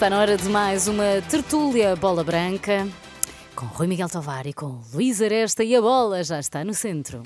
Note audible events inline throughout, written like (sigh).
Está na hora de mais uma tertúlia bola branca com Rui Miguel Tovar e com Luís Aresta e a bola já está no centro.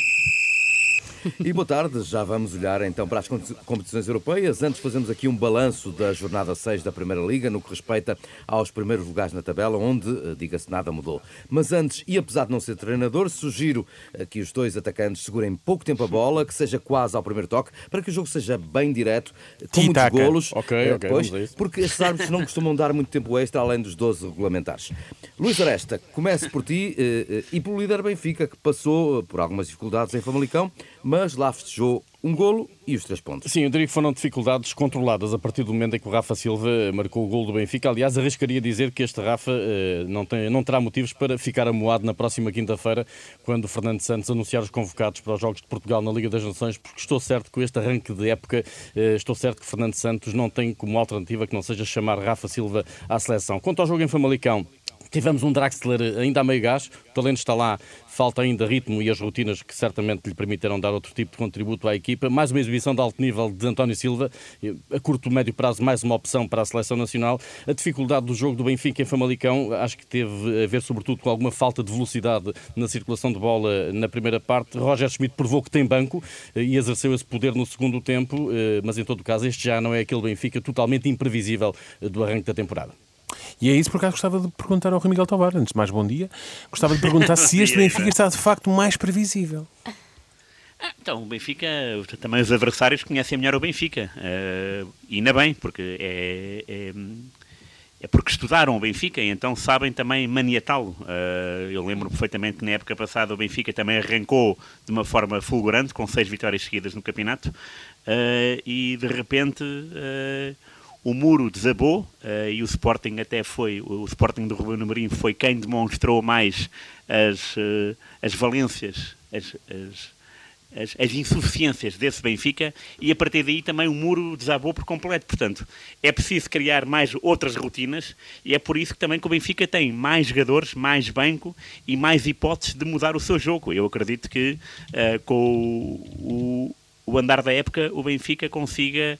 E boa tarde, já vamos olhar então para as competições europeias. Antes fazemos aqui um balanço da jornada 6 da Primeira Liga, no que respeita aos primeiros lugares na tabela, onde, eh, diga-se, nada mudou. Mas antes, e apesar de não ser treinador, sugiro que os dois atacantes segurem pouco tempo a bola, que seja quase ao primeiro toque, para que o jogo seja bem direto, com muitos golos. Ok, eh, ok, pois, porque estes árbitros não costumam dar muito tempo extra, além dos 12 regulamentares. Luís Aresta, comece por ti eh, e pelo líder Benfica, que passou por algumas dificuldades em Famalicão, mas lá festejou um golo e os três pontos. Sim, eu diria que foram dificuldades controladas a partir do momento em que o Rafa Silva marcou o golo do Benfica. Aliás, arriscaria dizer que este Rafa eh, não, tem, não terá motivos para ficar amoado na próxima quinta-feira, quando o Fernando Santos anunciar os convocados para os Jogos de Portugal na Liga das Nações, porque estou certo que com este arranque de época, eh, estou certo que Fernando Santos não tem como alternativa que não seja chamar Rafa Silva à seleção. Quanto ao jogo em Famalicão, Tivemos um Draxler ainda a meio gás, o talento está lá, falta ainda ritmo e as rotinas que certamente lhe permitirão dar outro tipo de contributo à equipa. Mais uma exibição de alto nível de António Silva, a curto médio prazo mais uma opção para a seleção nacional. A dificuldade do jogo do Benfica em Famalicão acho que teve a ver sobretudo com alguma falta de velocidade na circulação de bola na primeira parte. Roger Schmidt provou que tem banco e exerceu esse poder no segundo tempo, eh, mas em todo caso este já não é aquele Benfica totalmente imprevisível do arranque da temporada. E é isso porque gostava de perguntar ao Rui Miguel Tovar, antes de mais bom dia, gostava de perguntar se este (laughs) Benfica está de facto mais previsível. Então, o Benfica, também os adversários conhecem melhor o Benfica. Uh, e ainda bem, porque é, é, é, porque estudaram o Benfica e então sabem também maniatá-lo. Uh, eu lembro perfeitamente que na época passada o Benfica também arrancou de uma forma fulgurante, com seis vitórias seguidas no campeonato, uh, e de repente o muro desabou uh, e o Sporting até foi, o Sporting do Rubem Amorim foi quem demonstrou mais as, uh, as valências, as, as, as, as, insuficiências desse Benfica e a partir daí também o muro desabou por completo. Portanto, é preciso criar mais outras rotinas e é por isso que também que o Benfica tem mais jogadores, mais banco e mais hipóteses de mudar o seu jogo. Eu acredito que uh, com o, o, o, andar da época o Benfica consiga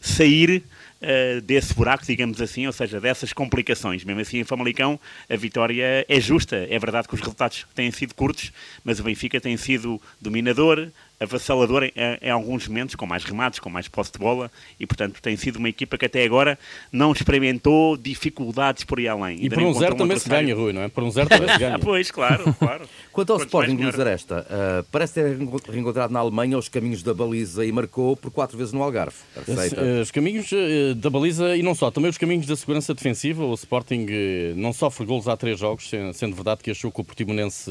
sair uh, desse buraco, digamos assim, ou seja, dessas complicações. Mesmo assim, em Famalicão, a vitória é justa. É verdade que os resultados têm sido curtos, mas o Benfica tem sido dominador, avassalador em, em, alguns momentos, com mais remates, com mais posse de bola, e portanto tem sido uma equipa que até agora não experimentou dificuldades por aí além. E por um zero um também se ganha, Rui, não é? Por um zero também se (laughs) ganha. ah, pois, claro, claro. (laughs) Quanto ao Sporting de Luzaresta, uh, parece ter reencontrado na Alemanha os caminhos da baliza e marcou por quatro vezes no Algarve. Aceita. Eh, os caminhos uh, da baliza e não só, também os caminhos da segurança defensiva. O Sporting uh, não sofre golos há três jogos, sendo verdade que achou que o Portimonense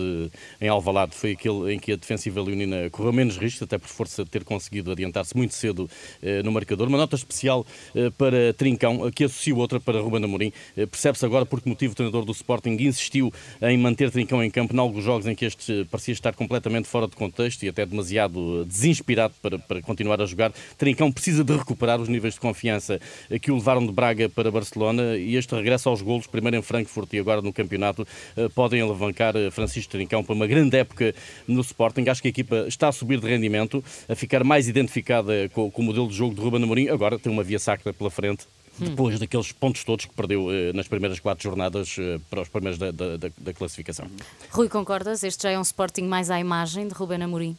em Alvalade foi aquele em que a defensiva leonina correu menos risco, até por força de ter conseguido adiantar-se muito cedo eh, no marcador. Uma nota especial eh, para Trincão, que associa outra para Ruben Amorim. Eh, percebe-se agora por que motivo o treinador do Sporting insistiu em manter Trincão em campo em alguns jogos em que este parecia estar completamente fora de contexto e até demasiado desinspirado para, para continuar a jogar. Trincão precisa de recuperar os níveis de confiança que o levaram de Braga para Barcelona e este regresso aos golos, primeiro em Frankfurt e agora no campeonato, podem alavancar Francisco Trincão para uma grande época no Sporting. Acho que a equipa está a subir de rendimento a ficar mais identificada com, com o modelo de jogo de Ruben Amorim. Agora tem uma via sacra pela frente depois hum. daqueles pontos todos que perdeu eh, nas primeiras quatro jornadas eh, para os primeiros da, da, da, classificação. Rui, concordas? Este já é um Sporting mais à imagem de Ruben Amorim?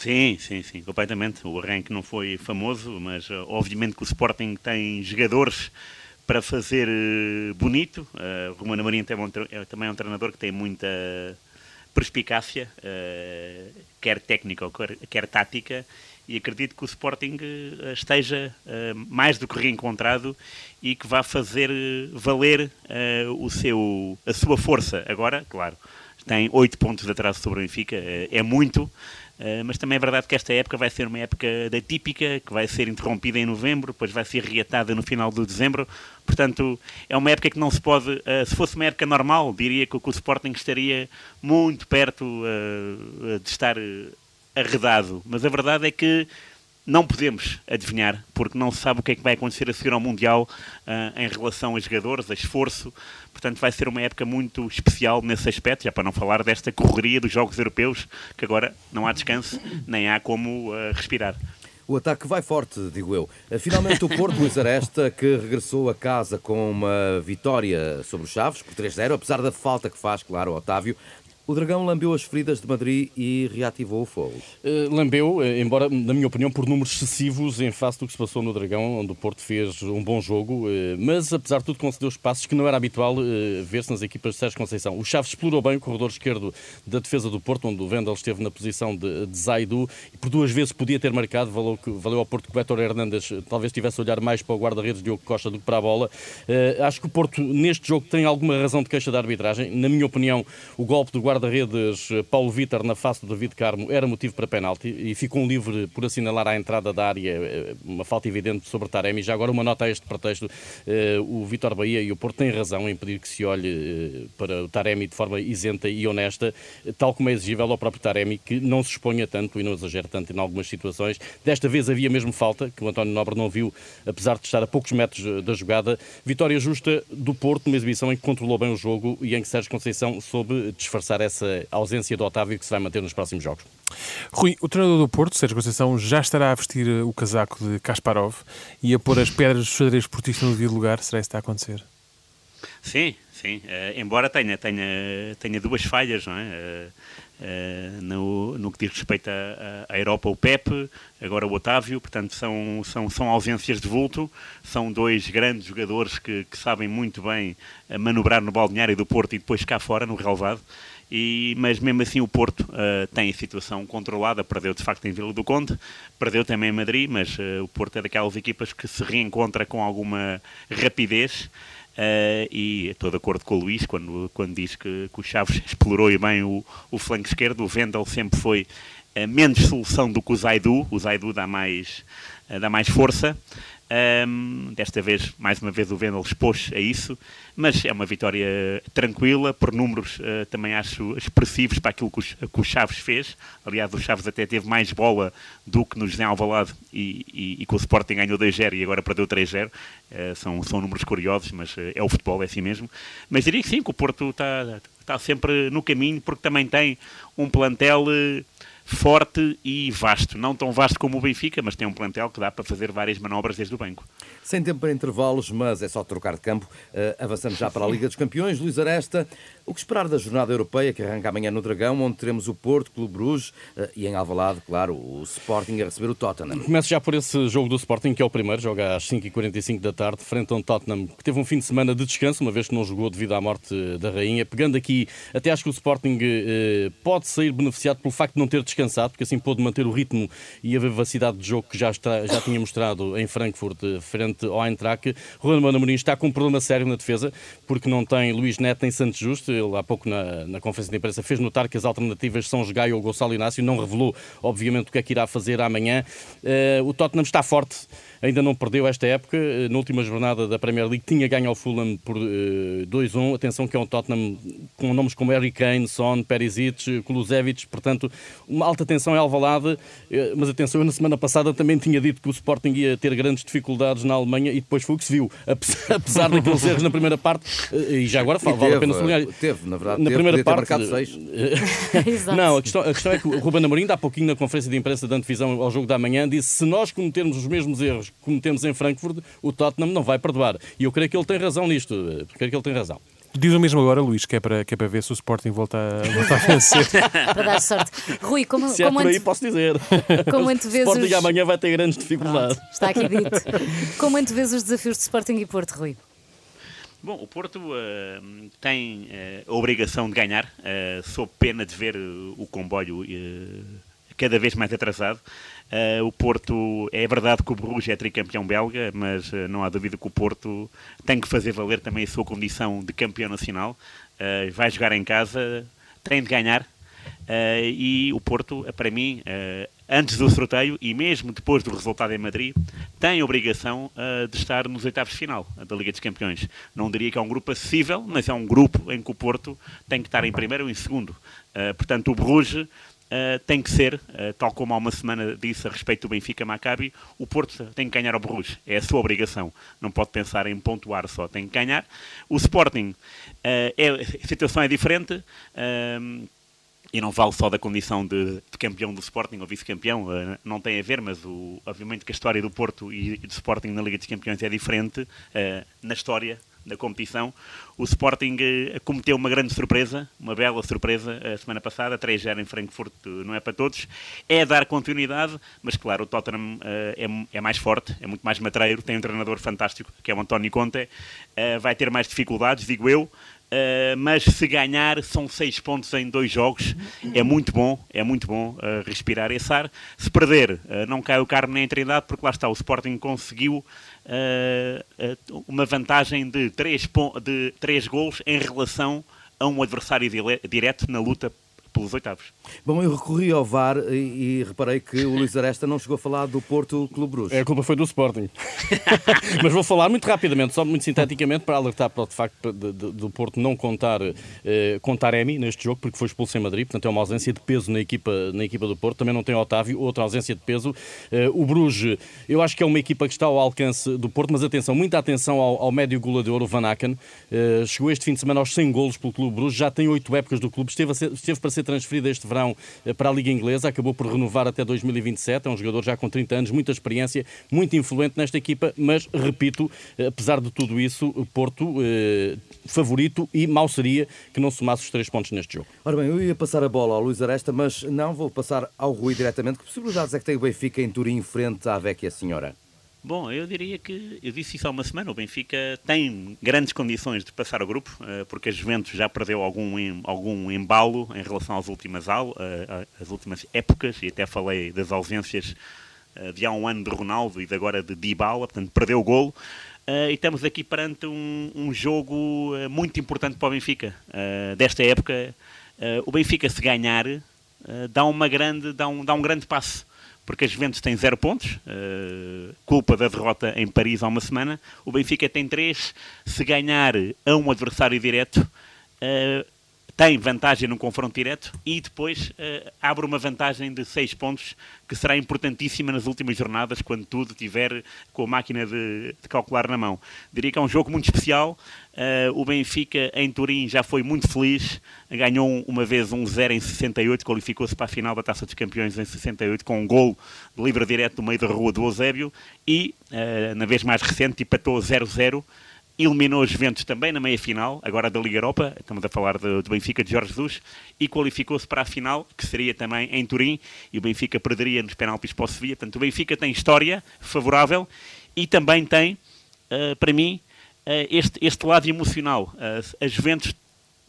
Sim, sim, sim, completamente. O arranque não foi famoso, mas uh, obviamente que o Sporting tem jogadores para fazer uh, bonito. Uh, Amorim é também é um treinador que tem muita perspicácia, uh, quer técnica quer, quer, tática, e acredito que o Sporting uh, esteja uh, mais do que reencontrado e que vá fazer valer o seu, a sua força. Agora, claro, tem oito pontos de atraso sobre o Benfica, é muito, mas também é verdade que esta época vai ser uma época da típica, que vai ser interrompida em novembro, depois vai ser reatada no final de dezembro. Portanto, é uma época que não se pode. Se fosse uma época normal, diria que, o Sporting estaria muito perto de estar arredado. Mas a verdade é que não podemos adivinhar, porque não se sabe o que é que vai acontecer a seguir ao Mundial uh, em relação a jogadores, a esforço. Portanto, vai ser uma época muito especial nesse aspecto, já para não falar desta correria dos Jogos Europeus, que agora não há descanso, nem há como uh, respirar. O ataque vai forte, digo eu. Finalmente o Porto, Luís Aresta, que regressou a casa com uma vitória sobre os Chaves por 3-0, apesar da falta que faz, claro, Otávio, o Dragão lambeu as feridas de Madrid e reativou o fogo. Uh, lambeu, uh, embora, na minha opinião, por números excessivos em face do que se passou no Dragão, onde o Porto fez um bom jogo, uh, mas apesar de tudo concedeu espaços que não era habitual ver-se nas equipas de Sérgio Conceição. O Chaves explorou bem o corredor esquerdo da defesa do Porto, onde o Vendel esteve na posição de, de Zaidu e por duas vezes podia ter marcado, valeu, valeu ao Porto que o Beto Hernandes talvez tivesse a olhar mais para o guarda-redes Diogo Costa do que para a bola. acho que o Porto neste jogo tem alguma razão de queixa da arbitragem. Na minha opinião, o golpe do guarda-redes Paulo Vitor na face do David Carmo era motivo para penalti e ficou um livre por assinalar à entrada da área eh, uma falta evidente sobre Taremi. Já agora uma nota a este pretexto, eh, o Vitor Bahia e o Porto têm razão em pedir que se olhe eh, para o Taremi de forma isenta e honesta, tal como é exigível ao próprio Taremi, que não se exponha tanto e não exagere tanto em algumas situações. Desta vez havia mesmo falta, que o António Nobre não viu, apesar de estar a poucos metros da jogada. Vitória justa do Porto, numa exibição em que controlou bem o jogo e em que Sérgio Conceição soube disfarçar essa ausência do Otávio que se vai manter nos próximos jogos. Rui, o treinador do Porto, Sérgio Conceição, já estará a vestir eh, o casaco de Kasparov e a pôr as pedras dos xadrez portistas no devido lugar. Será isso que está a acontecer? Sim, sim. Uh, embora tenha, tenha, tenha duas falhas, não é? Uh, uh, no, no que diz respeito à Europa, o Pepe, agora o Otávio, portanto são, são, são ausências de vulto, são dois grandes jogadores que, que sabem muito bem manobrar no balneário do Porto e depois cá fora, no relevado. E, mas mesmo assim o Porto uh, tem a situação controlada, perdeu de facto em Vila do Conde, perdeu também em Madrid, mas uh, o Porto é daquelas equipas que se reencontra com alguma rapidez uh, e estou de acordo com o Luís quando, quando diz que, que o Chaves (laughs) explorou bem o, o flanco esquerdo, o Vendel sempre foi menos solução do que o Zaidu, o Zaidu dá mais, dá mais força, um, desta vez, mais uma vez, o Vendel expôs a isso, mas é uma vitória tranquila, por números uh, também acho expressivos para aquilo que, os, que, o Chaves fez. Aliás, o Chaves até teve mais bola do que no José Alvalade e, e, e o Sporting ganhou 2-0 e agora perdeu 3-0. Uh, ah, são, são números curiosos, mas uh, é o futebol, é assim mesmo. Mas diria que sim, que o Porto está, está sempre no caminho, porque também tem um plantel forte e vasto. Não tão vasto como o Benfica, mas tem um plantel que dá para fazer várias manobras desde o banco. Sem tempo para intervalos, mas é só trocar de campo. Uh, avançamos já para a Liga dos Campeões. Luís Aresta, o que esperar da jornada europeia que arranca amanhã no Dragão, onde teremos o Porto, Clube Bruges uh, e em Alvalade, claro, o Sporting a receber o Tottenham. Começo já por esse jogo do Sporting, que é o primeiro, joga às 5h45 da tarde, frente a um Tottenham que teve um fim de semana de descanso, uma vez que não jogou devido à morte da Rainha. Pegando aqui, até acho que o Sporting uh, pode sair beneficiado pelo facto de não ter descansado, porque assim pôde manter o ritmo e a vivacidade de jogo que já, está, já tinha mostrado em Frankfurt, frente ao Eintracht. Ronaldo Amorim está com um problema sério na defesa, porque não tem Luís Neto nem Santos Justo. Ele há pouco na, na conferência de imprensa fez notar que as alternativas são Gaio ou Gonçalo Inácio. Não revelou, obviamente, o que é que irá fazer amanhã. Uh, o Tottenham está forte ainda não perdeu esta época. Eh, na última jornada da Premier League tinha ganho ao Fulham por uh, eh, 2-1. Atenção que é um Tottenham com nomes como Harry Kane, Son, Perisic, Kulusevich, portanto, uma alta tensão é Alvalade, uh, mas atenção, eu na semana passada também tinha dito que o Sporting ia ter grandes dificuldades na Alemanha e depois foi o que se viu, (laughs) apesar daqueles erros na primeira parte, uh, e já agora fala, vale a pena sublinhar. Teve, na verdade, na teve, primeira parte. (laughs) não, a questão, a questão é que o Ruben Amorim, há pouquinho na conferência de imprensa da antevisão ao jogo da manhã, disse se nós cometermos os mesmos erros cometemos em Frankfurt, o Tottenham não vai perdoar. E eu creio que ele tem razão nisto. Eu creio que ele tem razão. Diz o mesmo agora, Luís, que é para, que é para ver se o Sporting volta a, (laughs) volta a vencer. (laughs) para dar sorte. Rui, como, se como é por aí, ante... posso dizer. (laughs) Como antevês o Sporting os... amanhã vai ter grandes dificuldades. Pronto, está aqui dito. Como antevês os desafios de Sporting e Porto, Rui? Bom, o Porto uh, tem uh, a obrigação de ganhar, uh, sob pena de ver o comboio cada vez mais atrasado. Uh, o Porto, é verdade que o Bruges é tricampeão belga, mas uh, não há dúvida que o Porto tem que fazer valer também a sua condição de campeão nacional. Uh, vai jogar em casa, tem de ganhar. e o Porto, para mim, antes do sorteio e mesmo depois do resultado em Madrid, tem a obrigação de estar nos oitavos de final da Liga dos Campeões. Não diria que é um grupo acessível, mas é um grupo em que o Porto tem que estar em primeiro ou em segundo. portanto, o Bruges Uh, tem que ser, uh, tal como há uma semana disse a respeito do Benfica Maccabi, o Porto tem que ganhar ao Borussia. É a sua obrigação. Não pode pensar em pontuar só, tem que ganhar. O Sporting, uh, é, a situação é diferente. e não vale só da condição de, de campeão do Sporting ou vice-campeão, não tem a ver, mas o, obviamente que a história do Porto e, do Sporting na Liga dos Campeões é diferente na história da competição. O Sporting uh, cometeu uma grande surpresa, uma bela surpresa a semana passada, 3-0 em Frankfurt não é para todos. É dar continuidade, mas claro, o Tottenham é, é, mais forte, é muito mais matreiro, tem um treinador fantástico, que é o António Conte, vai ter mais dificuldades, digo eu, Uh, mas se ganhar são seis pontos em dois jogos, é muito bom, é muito bom uh, respirar esse ar. Se perder, uh, não cai o carne nem a Trindade, porque lá está, o Sporting conseguiu uma vantagem de três, de três gols em relação a um adversário direto na luta pelos oitavos. Bom, eu recorri ao VAR e, e, reparei que o Luís Aresta não chegou a falar do Porto Clube Bruxo. É, a culpa foi do Sporting. (laughs) Mas vou falar muito rapidamente, só muito sinteticamente, para alertar para o facto de, de, do Porto não contar, eh, contar Emi neste jogo, porque foi expulso em Madrid, portanto é uma ausência de peso na equipa, na equipa do Porto. Também não tem Otávio, outra ausência de peso. Eh, o Bruges, eu acho que é uma equipa que está ao alcance do Porto, mas atenção, muita atenção ao, ao médio goleador, o Van Aken. Eh, chegou este fim de semana aos 100 golos pelo Clube Bruges, já tem 8 épocas do clube, esteve, ser, esteve para ser transferido este verão verão eh, para a Liga Inglesa, acabou por renovar até 2027. É um jogador já com 30 anos, muita experiência, muito influente nesta equipa, mas, repito, eh, apesar de tudo isso, Porto eh, favorito e mal seria que não somasse os três pontos neste jogo. Ora bem, eu ia passar a bola ao Luís Aresta, mas não vou passar ao Rui diretamente. Que possibilidades é que tem o Benfica em Turim frente à Vecchia Senhora? Bom, eu diria que, eu disse isso há uma semana, o Benfica tem grandes condições de passar o grupo, eh, porque a Juventus já perdeu algum, algum embalo em relação às últimas, eh, às últimas épocas, e até falei das ausências eh, de há um ano de Ronaldo e de agora de Dybala, portanto perdeu o golo, e estamos aqui perante um, um jogo muito importante para o Benfica. Desta época, o Benfica se ganhar, dá, uma grande, dá, um, dá um grande passo porque a Juventus tem zero pontos, uh, culpa da derrota em Paris há uma semana. O Benfica tem três. Se ganhar a um adversário direto, uh, tem vantagem no confronto direto e depois uh, abre uma vantagem de 6 pontos que será importantíssima nas últimas jornadas, quando tudo tiver com a máquina de, de calcular na mão. Diria que é um jogo muito especial. Uh, o Benfica em Turim já foi muito feliz, ganhou uma vez um 0 em 68, qualificou-se para a final da Taça dos Campeões em 68 com um gol de livre direto no meio da rua do Eusébio e, uh, na vez mais recente, empatou 0-0 eliminou os Juventus também na meia-final, agora da Liga Europa, estamos a falar do, do Benfica de Jorge Jesus, e qualificou-se para a final, que seria também em Turim, e o Benfica perderia nos penaltis para o Sevilla. Portanto, o Benfica tem história favorável e também tem, uh, para mim, uh, este, este lado emocional. Uh, a Juventus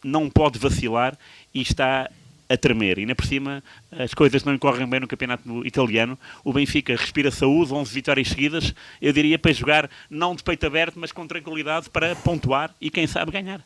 não pode vacilar e está a tremer. E, na por cima, as coisas não correm bem no campeonato italiano. O Benfica respira saúde, 11 vitórias seguidas. Eu diria para jogar não de peito aberto, mas com tranquilidade para pontuar e, quem sabe, ganhar.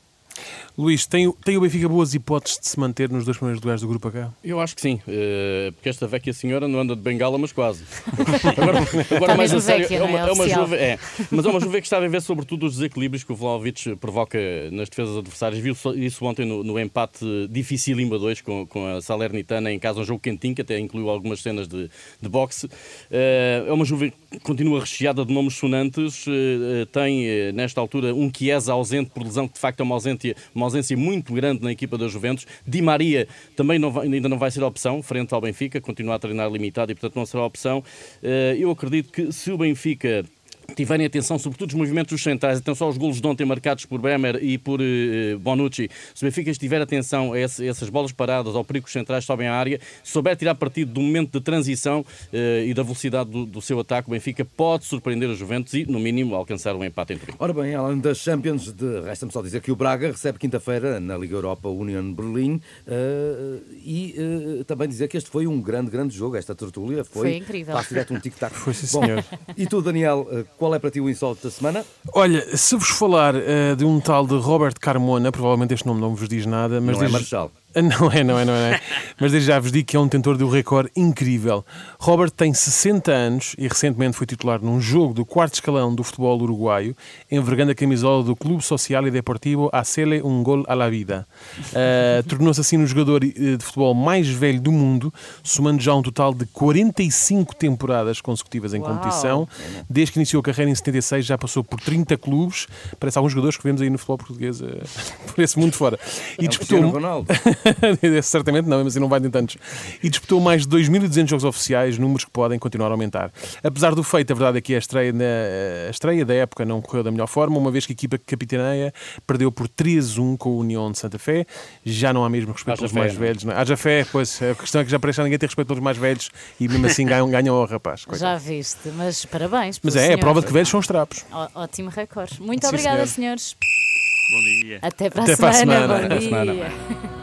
Luís, tem, tem o Benfica boas hipóteses de se manter nos dois primeiros lugares do grupo H? Eu acho que sim, uh, porque esta vecchia senhora não anda de bengala, mas quase. (laughs) agora, agora mais a sério, é uma, é, é uma juve, é, mas é uma juve que está a ver sobretudo os desequilíbrios que o Vlaovic provoca nas defesas adversárias. Viu isso ontem no, no empate difícil a 2 com, com a Salernitana em casa, um jogo quentinho, que até incluiu algumas cenas de, de boxe. Uh, é uma juve que continua recheada de nomes sonantes, uh, tem nesta altura um Chiesa ausente por lesão, que de facto é uma ausente ausência, uma ausência muito grande na equipa da Juventus. Di Maria também não vai, ainda não vai ser opção, frente ao Benfica, continua a treinar limitado e, portanto, não será opção. Eh, eu acredito que se o Benfica tiverem atenção, sobretudo os movimentos dos centrais, atenção aos golos de ontem marcados por Bremer e por uh, Bonucci. Se o Benfica tiver atenção a, esse, a, essas bolas paradas, ao perigo que os centrais sobem à área, se souber tirar partido do momento de transição uh, e da velocidade do, do, seu ataque, o Benfica pode surpreender os Juventus e, no mínimo, alcançar um empate em Turim. Ora bem, além das Champions, resta-me só dizer que o Braga recebe quinta-feira na Liga Europa Union Berlim uh, e também dizer que este foi um grande, grande jogo. Esta tertúlia foi, foi incrível. Passo direto um tic-tac. (laughs) Foi sim, senhor. Bom, e tu, Daniel, qual é para ti o insólito da semana? Olha, se vos falar uh, de um tal de Robert Carmona, provavelmente este nome não vos diz nada, mas não diz... é Marshall. (laughs) Não é, não é, não é. Mas desde já vos digo que é um detentor de um recorde incrível. Robert tem 60 anos e recentemente foi titular num jogo do quarto escalão do futebol uruguaio, envergando a camisola do Clube Social e Deportivo Hacele um Gol a la Vida. Uh, (laughs) Tornou-se assim o jogador eh, de futebol mais velho do mundo, somando já um total de 45 temporadas consecutivas em Uau. competição. Desde que iniciou a carreira em 76 já passou por 30 clubes. Parece alguns jogadores que vemos aí no futebol português uh, (laughs) por esse mundo fora. E é disputou... Ronaldo. (laughs) Certamente não, mas assim não vai ter tantos. E disputou mais de 2.200 jogos oficiais, números que podem continuar a aumentar. Apesar do feito, a verdade é que a estreia, na, a estreia da época não correu da melhor forma, uma vez que a equipa que capitaneia perdeu por 3-1 com a União de Santa Fé. Já não há mesmo respeito pelos fé, mais não é? velhos. Não. é? Haja fé, pois a questão é que já parece que ninguém tem respeito pelos mais velhos e mesmo assim ganham, ganham ao rapaz. Coitado. Já viste, mas parabéns. Mas é, é senhor. prova de que velhos são os trapos. Ó- Ótimo recorde. Muito Sim, obrigada, senhor. senhores. Bom dia. Até para a Até para a semana. Bom Até a semana. dia. (laughs)